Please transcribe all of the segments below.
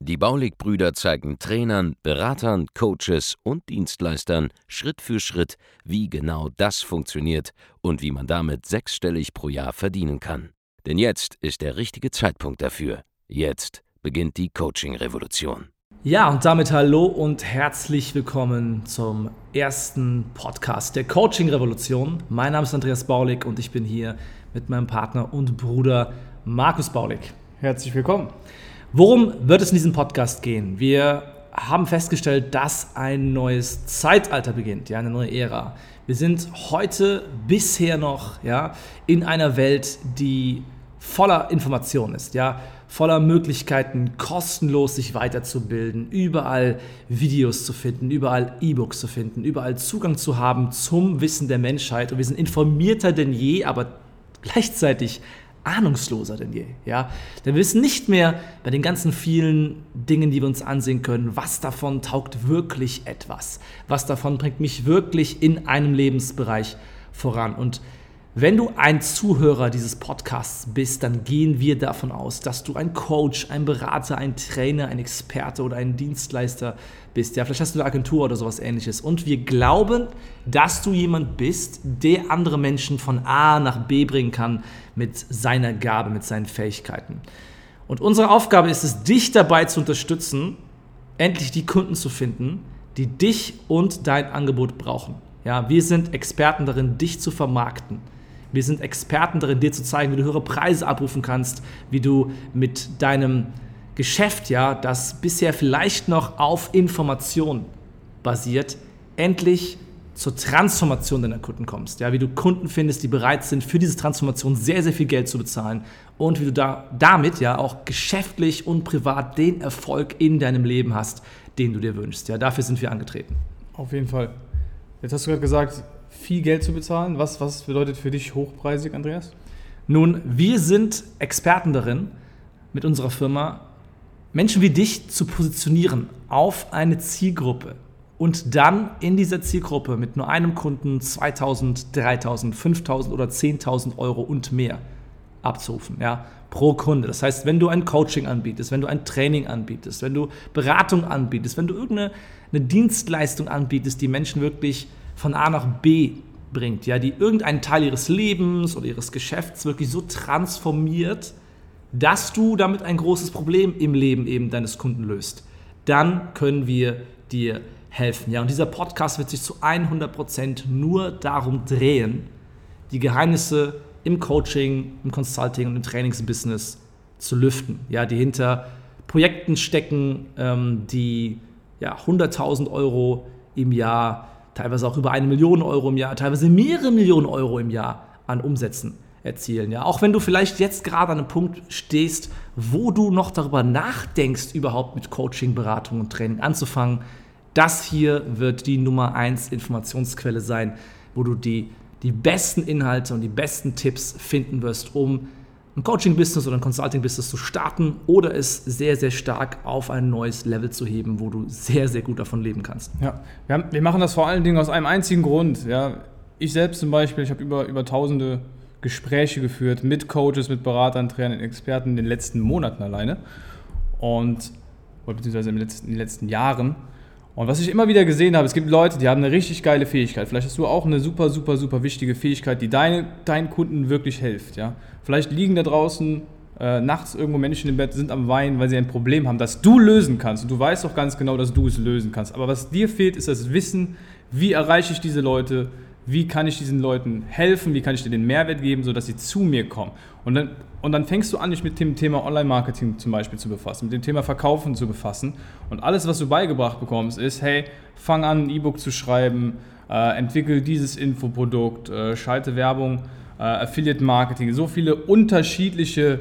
Die Baulig-Brüder zeigen Trainern, Beratern, Coaches und Dienstleistern Schritt für Schritt, wie genau das funktioniert und wie man damit sechsstellig pro Jahr verdienen kann. Denn jetzt ist der richtige Zeitpunkt dafür. Jetzt beginnt die Coaching-Revolution. Ja, und damit hallo und herzlich willkommen zum ersten Podcast der Coaching-Revolution. Mein Name ist Andreas Baulig und ich bin hier mit meinem Partner und Bruder Markus Baulig. Herzlich willkommen. Worum wird es in diesem Podcast gehen? Wir haben festgestellt, dass ein neues Zeitalter beginnt, ja, eine neue Ära. Wir sind heute bisher noch ja, in einer Welt, die voller Information ist, ja, voller Möglichkeiten, kostenlos sich weiterzubilden, überall Videos zu finden, überall E-Books zu finden, überall Zugang zu haben zum Wissen der Menschheit. Und wir sind informierter denn je, aber gleichzeitig ahnungsloser denn je. Ja? Denn wir wissen nicht mehr bei den ganzen vielen Dingen, die wir uns ansehen können, was davon taugt wirklich etwas. Was davon bringt mich wirklich in einem Lebensbereich voran. Und wenn du ein Zuhörer dieses Podcasts bist, dann gehen wir davon aus, dass du ein Coach, ein Berater, ein Trainer, ein Experte oder ein Dienstleister bist. Ja, vielleicht hast du eine Agentur oder sowas ähnliches. Und wir glauben, dass du jemand bist, der andere Menschen von A nach B bringen kann mit seiner Gabe, mit seinen Fähigkeiten. Und unsere Aufgabe ist es, dich dabei zu unterstützen, endlich die Kunden zu finden, die dich und dein Angebot brauchen. Ja, wir sind Experten darin, dich zu vermarkten wir sind Experten darin, dir zu zeigen, wie du höhere Preise abrufen kannst, wie du mit deinem Geschäft, ja, das bisher vielleicht noch auf Information basiert, endlich zur Transformation deiner Kunden kommst. Ja, wie du Kunden findest, die bereit sind, für diese Transformation sehr, sehr viel Geld zu bezahlen und wie du da, damit ja auch geschäftlich und privat den Erfolg in deinem Leben hast, den du dir wünschst. Ja, dafür sind wir angetreten. Auf jeden Fall. Jetzt hast du gerade gesagt, viel Geld zu bezahlen. Was, was bedeutet für dich hochpreisig, Andreas? Nun, wir sind Experten darin, mit unserer Firma Menschen wie dich zu positionieren auf eine Zielgruppe und dann in dieser Zielgruppe mit nur einem Kunden 2000, 3000, 5000 oder 10.000 Euro und mehr abzurufen, ja, pro Kunde. Das heißt, wenn du ein Coaching anbietest, wenn du ein Training anbietest, wenn du Beratung anbietest, wenn du irgendeine Dienstleistung anbietest, die Menschen wirklich von A nach B bringt, ja, die irgendeinen Teil ihres Lebens oder ihres Geschäfts wirklich so transformiert, dass du damit ein großes Problem im Leben eben deines Kunden löst, dann können wir dir helfen. Ja, und dieser Podcast wird sich zu 100% nur darum drehen, die Geheimnisse im Coaching, im Consulting und im Trainingsbusiness zu lüften, ja, die hinter Projekten stecken, ähm, die ja, 100.000 Euro im Jahr teilweise auch über eine Million Euro im Jahr, teilweise mehrere Millionen Euro im Jahr an Umsätzen erzielen. Ja? Auch wenn du vielleicht jetzt gerade an einem Punkt stehst, wo du noch darüber nachdenkst, überhaupt mit Coaching, Beratung und Training anzufangen, das hier wird die Nummer 1 Informationsquelle sein, wo du die, die besten Inhalte und die besten Tipps finden wirst, um ein Coaching-Business oder ein Consulting-Business zu starten oder es sehr, sehr stark auf ein neues Level zu heben, wo du sehr, sehr gut davon leben kannst. Ja, wir, haben, wir machen das vor allen Dingen aus einem einzigen Grund. Ja. Ich selbst zum Beispiel, ich habe über, über tausende Gespräche geführt mit Coaches, mit Beratern, Trainern, Experten in den letzten Monaten alleine und beziehungsweise in den letzten, in den letzten Jahren. Und was ich immer wieder gesehen habe, es gibt Leute, die haben eine richtig geile Fähigkeit. Vielleicht hast du auch eine super, super, super wichtige Fähigkeit, die deine, deinen Kunden wirklich hilft. Ja? Vielleicht liegen da draußen äh, nachts irgendwo Menschen im Bett, sind am Weinen, weil sie ein Problem haben, das du lösen kannst. Und du weißt auch ganz genau, dass du es lösen kannst. Aber was dir fehlt, ist das Wissen, wie erreiche ich diese Leute, wie kann ich diesen Leuten helfen, wie kann ich dir den Mehrwert geben, sodass sie zu mir kommen. Und dann, und dann fängst du an, dich mit dem Thema Online-Marketing zum Beispiel zu befassen, mit dem Thema Verkaufen zu befassen. Und alles, was du beigebracht bekommst, ist, hey, fang an, ein E-Book zu schreiben, äh, entwickel dieses Infoprodukt, äh, schalte Werbung, äh, Affiliate-Marketing, so viele unterschiedliche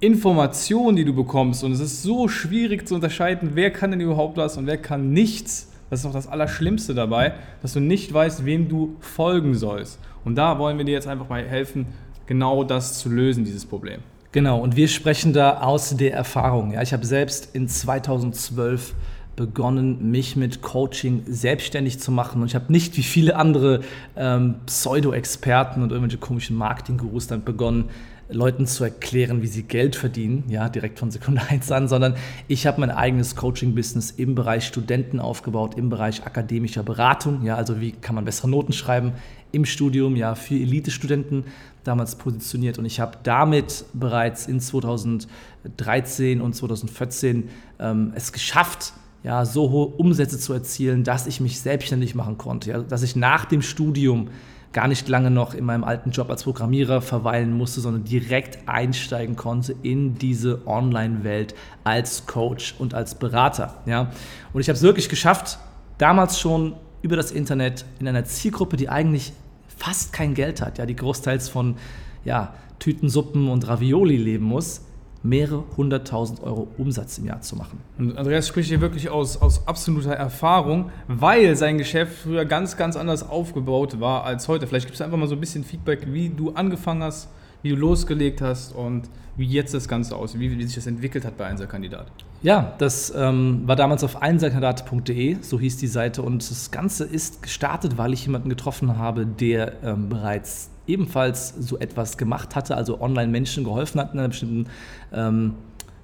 Informationen, die du bekommst. Und es ist so schwierig zu unterscheiden, wer kann denn überhaupt was und wer kann nichts das ist auch das Allerschlimmste dabei, dass du nicht weißt, wem du folgen sollst. Und da wollen wir dir jetzt einfach mal helfen, genau das zu lösen, dieses Problem. Genau, und wir sprechen da aus der Erfahrung. Ja, ich habe selbst in 2012 begonnen, mich mit Coaching selbstständig zu machen. Und ich habe nicht wie viele andere ähm, Pseudo-Experten und irgendwelche komischen Marketing-Gurus dann begonnen, Leuten zu erklären, wie sie Geld verdienen, ja, direkt von Sekunde 1 an, sondern ich habe mein eigenes Coaching-Business im Bereich Studenten aufgebaut, im Bereich akademischer Beratung, ja, also wie kann man bessere Noten schreiben im Studium, ja, für Elite-Studenten damals positioniert. Und ich habe damit bereits in 2013 und 2014 ähm, es geschafft, ja, so hohe Umsätze zu erzielen, dass ich mich selbstständig machen konnte, ja, dass ich nach dem Studium gar nicht lange noch in meinem alten Job als Programmierer verweilen musste, sondern direkt einsteigen konnte in diese Online-Welt als Coach und als Berater. Ja. Und ich habe es wirklich geschafft, damals schon über das Internet in einer Zielgruppe, die eigentlich fast kein Geld hat, ja, die großteils von ja, Tütensuppen und Ravioli leben muss, mehrere hunderttausend Euro Umsatz im Jahr zu machen. Und Andreas spricht hier wirklich aus, aus absoluter Erfahrung, weil sein Geschäft früher ganz, ganz anders aufgebaut war als heute. Vielleicht gibst du einfach mal so ein bisschen Feedback, wie du angefangen hast, wie du losgelegt hast und wie jetzt das Ganze aussieht, wie, wie sich das entwickelt hat bei Einserkandidat. Ja, das ähm, war damals auf einserkandidat.de, so hieß die Seite. Und das Ganze ist gestartet, weil ich jemanden getroffen habe, der ähm, bereits ebenfalls so etwas gemacht hatte, also online Menschen geholfen hat in einer bestimmten ähm,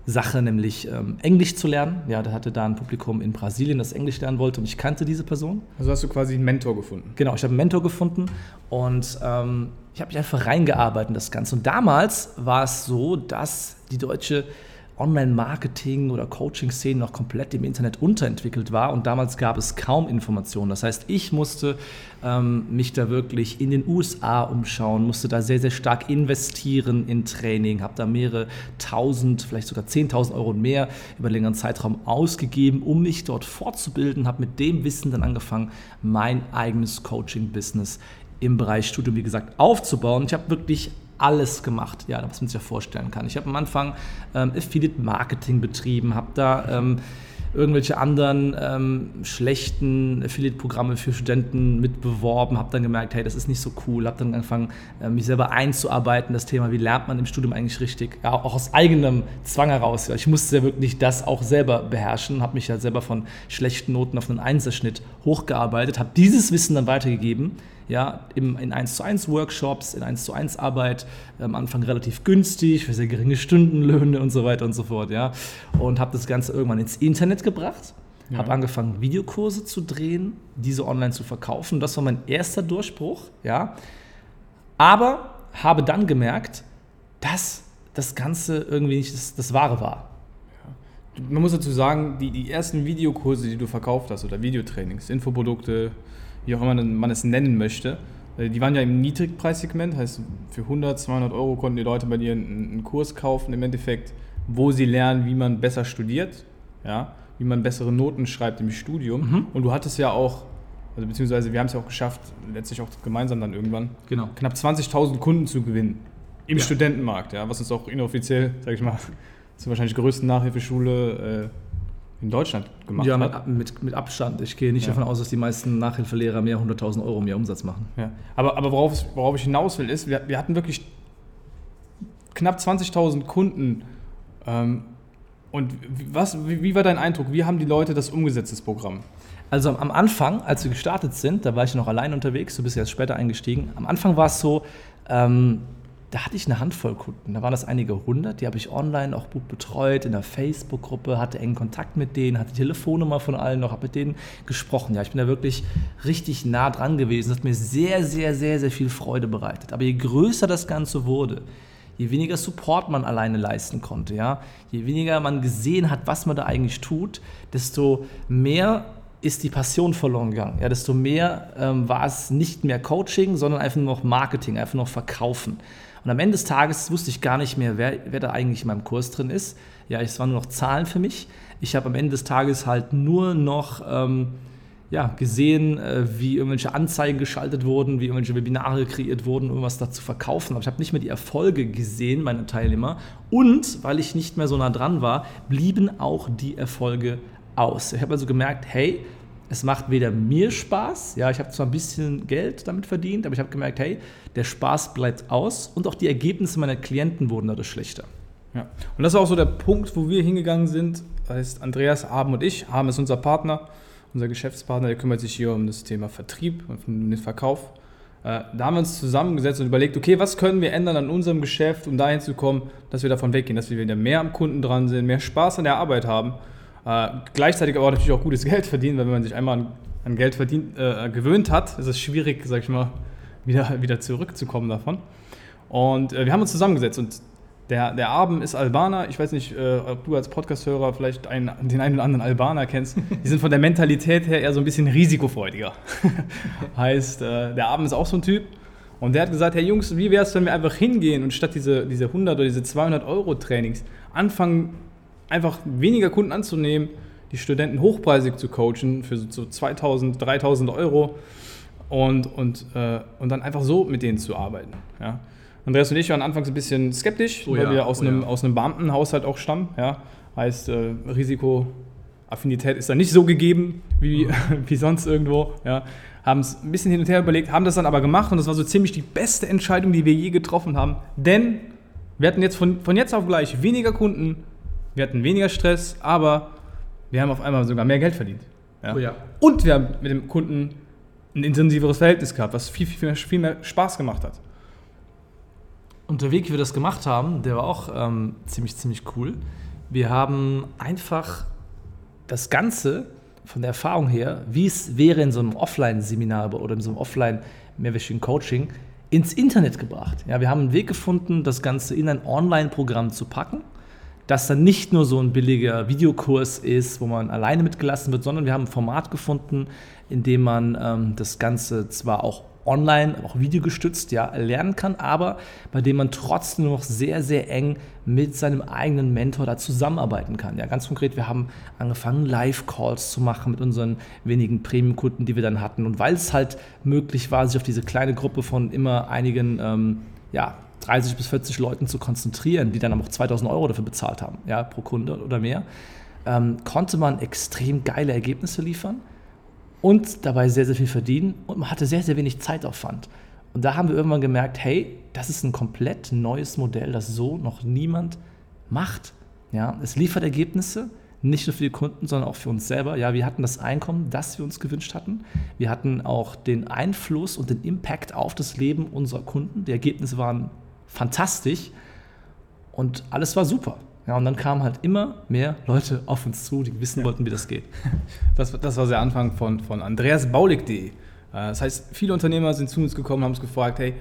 Sache, nämlich ähm, Englisch zu lernen. Ja, der hatte da ein Publikum in Brasilien, das Englisch lernen wollte und ich kannte diese Person. Also hast du quasi einen Mentor gefunden? Genau, ich habe einen Mentor gefunden und ähm, ich habe mich einfach reingearbeitet in das Ganze. Und damals war es so, dass die deutsche Online-Marketing oder Coaching-Szene noch komplett im Internet unterentwickelt war und damals gab es kaum Informationen. Das heißt, ich musste ähm, mich da wirklich in den USA umschauen, musste da sehr, sehr stark investieren in Training, habe da mehrere tausend, vielleicht sogar zehntausend Euro und mehr über einen längeren Zeitraum ausgegeben, um mich dort fortzubilden, habe mit dem Wissen dann angefangen, mein eigenes Coaching-Business im Bereich Studium, wie gesagt, aufzubauen. Ich habe wirklich alles gemacht, ja, was man sich ja vorstellen kann. Ich habe am Anfang ähm, Affiliate Marketing betrieben, habe da ähm, irgendwelche anderen ähm, schlechten Affiliate-Programme für Studenten mitbeworben, habe dann gemerkt, hey, das ist nicht so cool, habe dann angefangen, äh, mich selber einzuarbeiten, das Thema, wie lernt man im Studium eigentlich richtig, ja, auch aus eigenem Zwang heraus. Ja. Ich musste ja wirklich das auch selber beherrschen, habe mich ja selber von schlechten Noten auf einen Einserschnitt hochgearbeitet, habe dieses Wissen dann weitergegeben ja, im, in 1 zu 1 Workshops, in 1 zu 1 Arbeit, am Anfang relativ günstig, für sehr geringe Stundenlöhne und so weiter und so fort, ja. Und habe das Ganze irgendwann ins Internet gebracht, ja. habe angefangen, Videokurse zu drehen, diese online zu verkaufen. Das war mein erster Durchbruch, ja. Aber habe dann gemerkt, dass das Ganze irgendwie nicht das, das Wahre war. Man muss dazu sagen, die, die ersten Videokurse, die du verkauft hast oder Videotrainings, Infoprodukte, wie auch immer man es nennen möchte. Äh, die waren ja im Niedrigpreissegment, heißt für 100, 200 Euro konnten die Leute bei dir einen Kurs kaufen, im Endeffekt, wo sie lernen, wie man besser studiert, ja, wie man bessere Noten schreibt im Studium. Mhm. Und du hattest ja auch, also beziehungsweise wir haben es ja auch geschafft, letztlich auch gemeinsam dann irgendwann, genau. knapp 20.000 Kunden zu gewinnen im ja. Studentenmarkt, ja, was uns auch inoffiziell, sag ich mal, zur wahrscheinlich größten Nachhilfeschule äh, in Deutschland gemacht ja, hat. Ja, mit, mit, Abstand. Ich gehe nicht ja. davon aus, dass die meisten Nachhilfelehrer mehr 100.000 Euro mehr Umsatz machen. Ja. Aber, aber worauf, worauf ich hinaus will, ist, wir, wir hatten wirklich knapp 20.000 Kunden. Ähm, und was, wie, wie war dein Eindruck? Wie haben die Leute das umgesetzt, das Programm? Also am Anfang, als wir gestartet sind, da war ich noch allein unterwegs, du bist erst später eingestiegen. Am Anfang war es so, ähm, da hatte ich eine Handvoll Kunden. Da waren das einige hundert, die habe ich online auch gut betreut, in der Facebook-Gruppe, hatte engen Kontakt mit denen, hatte die Telefonnummer von allen noch, habe mit denen gesprochen. Ja, ich bin da wirklich richtig nah dran gewesen. Das hat mir sehr, sehr, sehr, sehr viel Freude bereitet. Aber je größer das Ganze wurde, je weniger Support man alleine leisten konnte, ja, je weniger man gesehen hat, was man da eigentlich tut, desto mehr ist die Passion verloren gegangen. Ja, desto mehr ähm, war es nicht mehr Coaching, sondern einfach nur noch Marketing, einfach nur noch Verkaufen. Und am Ende des Tages wusste ich gar nicht mehr, wer, wer da eigentlich in meinem Kurs drin ist. Ja, es waren nur noch Zahlen für mich. Ich habe am Ende des Tages halt nur noch ähm, ja, gesehen, äh, wie irgendwelche Anzeigen geschaltet wurden, wie irgendwelche Webinare kreiert wurden, um irgendwas da zu verkaufen. Aber ich habe nicht mehr die Erfolge gesehen, meine Teilnehmer. Und weil ich nicht mehr so nah dran war, blieben auch die Erfolge aus. Ich habe also gemerkt, hey, Es macht weder mir Spaß, ja, ich habe zwar ein bisschen Geld damit verdient, aber ich habe gemerkt, hey, der Spaß bleibt aus und auch die Ergebnisse meiner Klienten wurden dadurch schlechter. Ja. Und das ist auch so der Punkt, wo wir hingegangen sind. Das heißt, Andreas, Abend und ich, Abend ist unser Partner, unser Geschäftspartner, der kümmert sich hier um das Thema Vertrieb und um den Verkauf. Äh, da haben wir uns zusammengesetzt und überlegt, okay, was können wir ändern an unserem Geschäft, um dahin zu kommen, dass wir davon weggehen, dass wir wieder mehr am Kunden dran sind, mehr Spaß an der Arbeit haben, äh, gleichzeitig aber natürlich auch gutes Geld verdienen, weil wenn man sich einmal an, an Geld verdient, äh, gewöhnt hat, ist es schwierig, sag ich mal, wieder, wieder zurückzukommen davon. Und äh, wir haben uns zusammengesetzt und der, der Abend ist Albaner. Ich weiß nicht, äh, ob du als Podcast-Hörer vielleicht einen, den einen oder anderen Albaner kennst. Die sind von der Mentalität her eher so ein bisschen risikofreudiger. heißt, äh, der Abend ist auch so ein Typ. Und der hat gesagt, hey Jungs, wie wäre es, wenn wir einfach hingehen und statt diese, diese 100 oder diese 200 Euro Trainings anfangen, einfach weniger Kunden anzunehmen, die Studenten hochpreisig zu coachen für so 2000, 3000 Euro und, und, äh, und dann einfach so mit denen zu arbeiten. Ja. Andreas und ich waren anfangs ein bisschen skeptisch, oh weil ja, wir aus, oh einem, ja. aus einem Beamtenhaushalt auch stammen. Ja. Heißt, äh, Risikoaffinität ist da nicht so gegeben wie, mhm. wie sonst irgendwo. Ja. Haben es ein bisschen hin und her überlegt, haben das dann aber gemacht und das war so ziemlich die beste Entscheidung, die wir je getroffen haben. Denn wir hatten jetzt von, von jetzt auf gleich weniger Kunden, wir hatten weniger Stress, aber wir haben auf einmal sogar mehr Geld verdient. Ja. Oh ja. Und wir haben mit dem Kunden ein intensiveres Verhältnis gehabt, was viel, viel, mehr, viel mehr Spaß gemacht hat. Und der Weg, wie wir das gemacht haben, der war auch ähm, ziemlich, ziemlich cool. Wir haben einfach das Ganze von der Erfahrung her, wie es wäre in so einem Offline-Seminar oder in so einem Offline-mehrwöchigen Coaching, ins Internet gebracht. Ja, wir haben einen Weg gefunden, das Ganze in ein Online-Programm zu packen, das dann nicht nur so ein billiger Videokurs ist, wo man alleine mitgelassen wird, sondern wir haben ein Format gefunden, in dem man ähm, das Ganze zwar auch online, auch videogestützt, ja, lernen kann, aber bei dem man trotzdem noch sehr, sehr eng mit seinem eigenen Mentor da zusammenarbeiten kann. Ja, ganz konkret, wir haben angefangen, Live-Calls zu machen mit unseren wenigen Premium-Kunden, die wir dann hatten. Und weil es halt möglich war, sich auf diese kleine Gruppe von immer einigen, ähm, ja, 30 bis 40 Leuten zu konzentrieren, die dann auch 2000 Euro dafür bezahlt haben, ja, pro Kunde oder mehr, ähm, konnte man extrem geile Ergebnisse liefern und dabei sehr, sehr viel verdienen und man hatte sehr, sehr wenig Zeitaufwand. Und da haben wir irgendwann gemerkt, hey, das ist ein komplett neues Modell, das so noch niemand macht. Ja, es liefert Ergebnisse, nicht nur für die Kunden, sondern auch für uns selber. Ja, wir hatten das Einkommen, das wir uns gewünscht hatten. Wir hatten auch den Einfluss und den Impact auf das Leben unserer Kunden. Die Ergebnisse waren fantastisch und alles war super. Ja, und dann kamen halt immer mehr Leute auf uns zu, die wissen wollten, wie das geht. Das, das war der Anfang von, von andreasbaulig.de. Äh, das heißt, viele Unternehmer sind zu uns gekommen und haben uns gefragt, hey,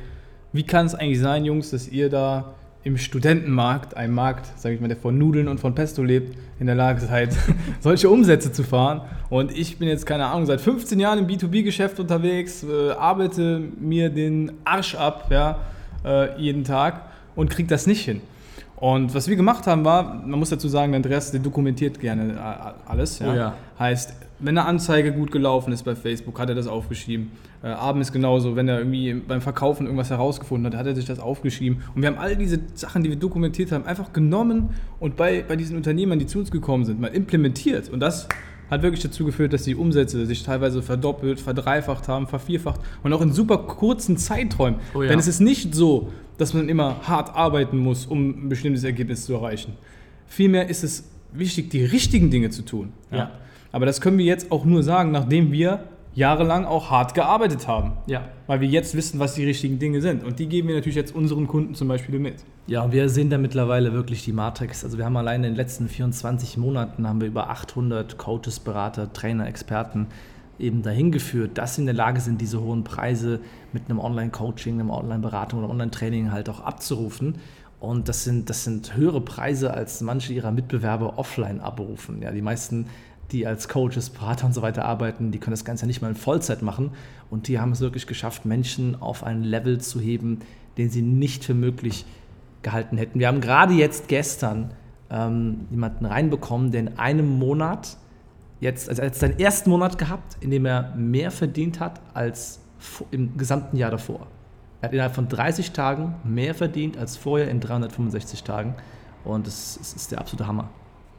wie kann es eigentlich sein, Jungs, dass ihr da im Studentenmarkt, einem Markt, sage ich mal, der von Nudeln und von Pesto lebt, in der Lage seid, solche Umsätze zu fahren. Und ich bin jetzt, keine Ahnung, seit 15 Jahren im B2B-Geschäft unterwegs, äh, arbeite mir den Arsch ab, ja, äh, jeden Tag und kriege das nicht hin. Und was wir gemacht haben war, man muss dazu sagen, Andreas, der dokumentiert gerne äh, alles. Ja? Oh ja. Heißt, wenn eine Anzeige gut gelaufen ist bei Facebook, hat er das aufgeschrieben. Äh, Abend ist genauso, wenn er irgendwie beim Verkaufen irgendwas herausgefunden hat, hat er sich das aufgeschrieben. Und wir haben all diese Sachen, die wir dokumentiert haben, einfach genommen und bei, bei diesen Unternehmern, die zu uns gekommen sind, mal implementiert. Und das hat wirklich dazu geführt, dass die Umsätze sich teilweise verdoppelt, verdreifacht haben, vervierfacht und auch in super kurzen Zeiträumen. Oh ja. Denn es ist nicht so, dass man immer hart arbeiten muss, um ein bestimmtes Ergebnis zu erreichen. Vielmehr ist es wichtig, die richtigen Dinge zu tun. Ja. Aber das können wir jetzt auch nur sagen, nachdem wir jahrelang auch hart gearbeitet haben. Ja. Weil wir jetzt wissen, was die richtigen Dinge sind. Und die geben wir natürlich jetzt unseren Kunden zum Beispiel mit. Ja, wir sehen da mittlerweile wirklich die Matrix. Also wir haben allein in den letzten 24 Monaten haben wir über 800 Coaches, Berater, Trainer, Experten eben dahin geführt, dass sie in der Lage sind, diese hohen Preise mit einem Online-Coaching, einer Online-Beratung oder Online-Training halt auch abzurufen. Und das sind, das sind höhere Preise, als manche ihrer Mitbewerber offline abrufen. Ja, die meisten die als Coaches, Berater und so weiter arbeiten, die können das Ganze nicht mal in Vollzeit machen. Und die haben es wirklich geschafft, Menschen auf ein Level zu heben, den sie nicht für möglich gehalten hätten. Wir haben gerade jetzt gestern ähm, jemanden reinbekommen, der in einem Monat, jetzt, also hat seinen ersten Monat gehabt, in dem er mehr verdient hat als im gesamten Jahr davor. Er hat innerhalb von 30 Tagen mehr verdient als vorher in 365 Tagen. Und das ist der absolute Hammer.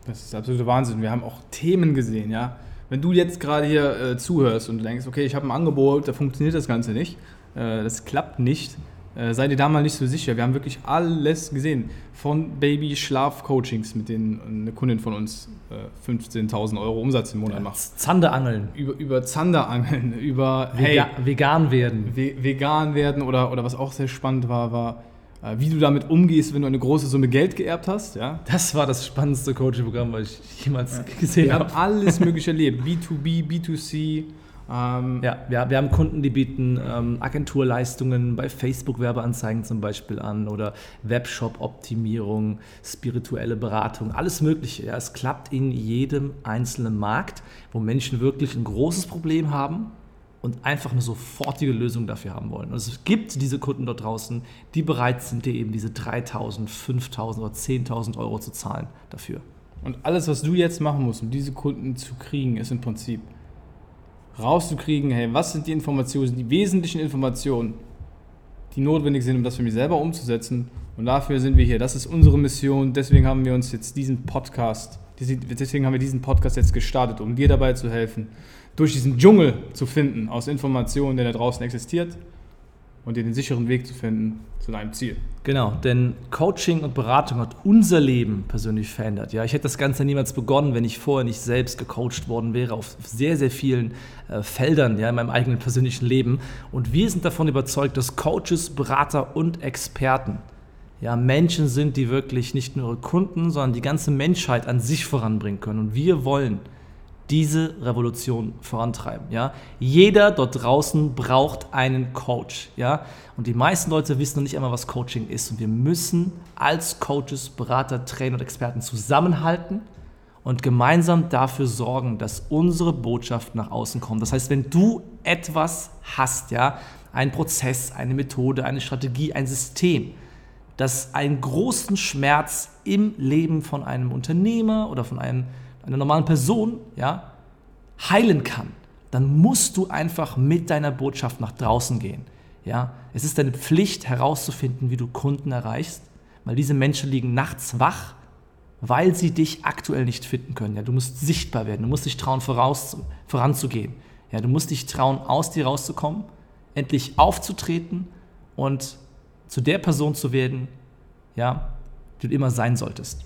Das ist der absolute Wahnsinn. Wir haben auch Themen gesehen, ja, wenn du jetzt gerade hier äh, zuhörst und denkst, okay, ich habe ein Angebot, da funktioniert das Ganze nicht, äh, das klappt nicht, äh, sei dir da mal nicht so sicher. Wir haben wirklich alles gesehen. Von Baby-Schlaf-Coachings, mit denen eine Kundin von uns äh, 15.000 Euro Umsatz im Monat Ja, macht. Zanderangeln. Über, über Zanderangeln, über Vega vegan werden. ve vegan werden oder, oder was auch sehr spannend war, war, wie du damit umgehst, wenn du eine große Summe Geld geerbt hast. Ja? Das war das spannendste Coaching-Programm, was ich jemals gesehen Wir habe. haben alles Mögliche erlebt. B2B, B2C. Ähm, Ja, wir, wir haben Kunden, die bieten ähm, Agenturleistungen bei Facebook-Werbeanzeigen zum Beispiel an oder Webshop-Optimierung, spirituelle Beratung, alles Mögliche. Ja. Es klappt in jedem einzelnen Markt, wo Menschen wirklich ein großes Problem haben und einfach eine sofortige Lösung dafür haben wollen. Und es gibt diese Kunden dort draußen, die bereit sind, dir eben diese 3.000, 5.000 oder 10.000 Euro zu zahlen dafür. Und alles, was du jetzt machen musst, um diese Kunden zu kriegen, ist im Prinzip rauszukriegen, hey, was sind die Informationen, die wesentlichen Informationen, die notwendig sind, um das für mich selber umzusetzen. Und dafür sind wir hier. Das ist unsere Mission. Deswegen haben wir uns jetzt diesen Podcast, deswegen haben wir diesen Podcast jetzt gestartet, um dir dabei zu helfen, durch diesen Dschungel zu finden aus Informationen, der da draußen existiert und dir den sicheren Weg zu finden zu deinem Ziel. Genau, denn Coaching und Beratung hat unser Leben persönlich verändert. Ja, ich hätte das Ganze niemals begonnen, wenn ich vorher nicht selbst gecoacht worden wäre auf sehr, sehr vielen äh, Feldern ja, in meinem eigenen persönlichen Leben. Und wir sind davon überzeugt, dass Coaches, Berater und Experten ja, Menschen sind, die wirklich nicht nur ihre Kunden, sondern die ganze Menschheit an sich voranbringen können. Und wir wollen diese Revolution vorantreiben. Ja? Jeder dort draußen braucht einen Coach. Ja? Und die meisten Leute wissen noch nicht einmal, was Coaching ist. Und wir müssen als Coaches, Berater, Trainer und Experten zusammenhalten und gemeinsam dafür sorgen, dass unsere Botschaft nach außen kommt. Das heißt, wenn du etwas hast, ja, ein Prozess, eine Methode, eine Strategie, ein System, das einen großen Schmerz im Leben von einem Unternehmer oder von einem, einer normalen Person ja, heilen kann, dann musst du einfach mit deiner Botschaft nach draußen gehen. Ja? Es ist deine Pflicht herauszufinden, wie du Kunden erreichst, weil diese Menschen liegen nachts wach, weil sie dich aktuell nicht finden können. Ja? Du musst sichtbar werden, du musst dich trauen, voraus, voranzugehen. Ja? Du musst dich trauen, aus dir rauszukommen, endlich aufzutreten und zu der Person zu werden, ja, die du immer sein solltest.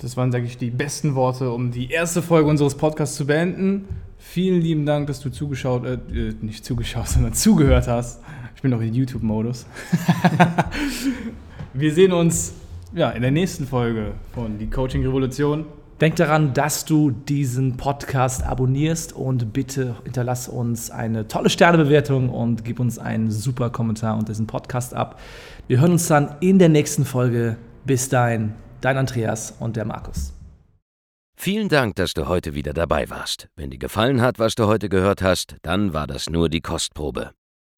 Das waren, sage ich, die besten Worte, um die erste Folge unseres Podcasts zu beenden. Vielen lieben Dank, dass du zugeschaut, äh, äh, nicht zugeschaut, sondern zugehört hast. Ich bin noch in YouTube-Modus. Wir sehen uns ja, in der nächsten Folge von Die Coaching Revolution. Denk daran, dass du diesen Podcast abonnierst und bitte hinterlass uns eine tolle Sternebewertung und gib uns einen super Kommentar unter diesem Podcast ab. Wir hören uns dann in der nächsten Folge. Bis dahin, dein Andreas und der Markus. Vielen Dank, dass du heute wieder dabei warst. Wenn dir gefallen hat, was du heute gehört hast, dann war das nur die Kostprobe.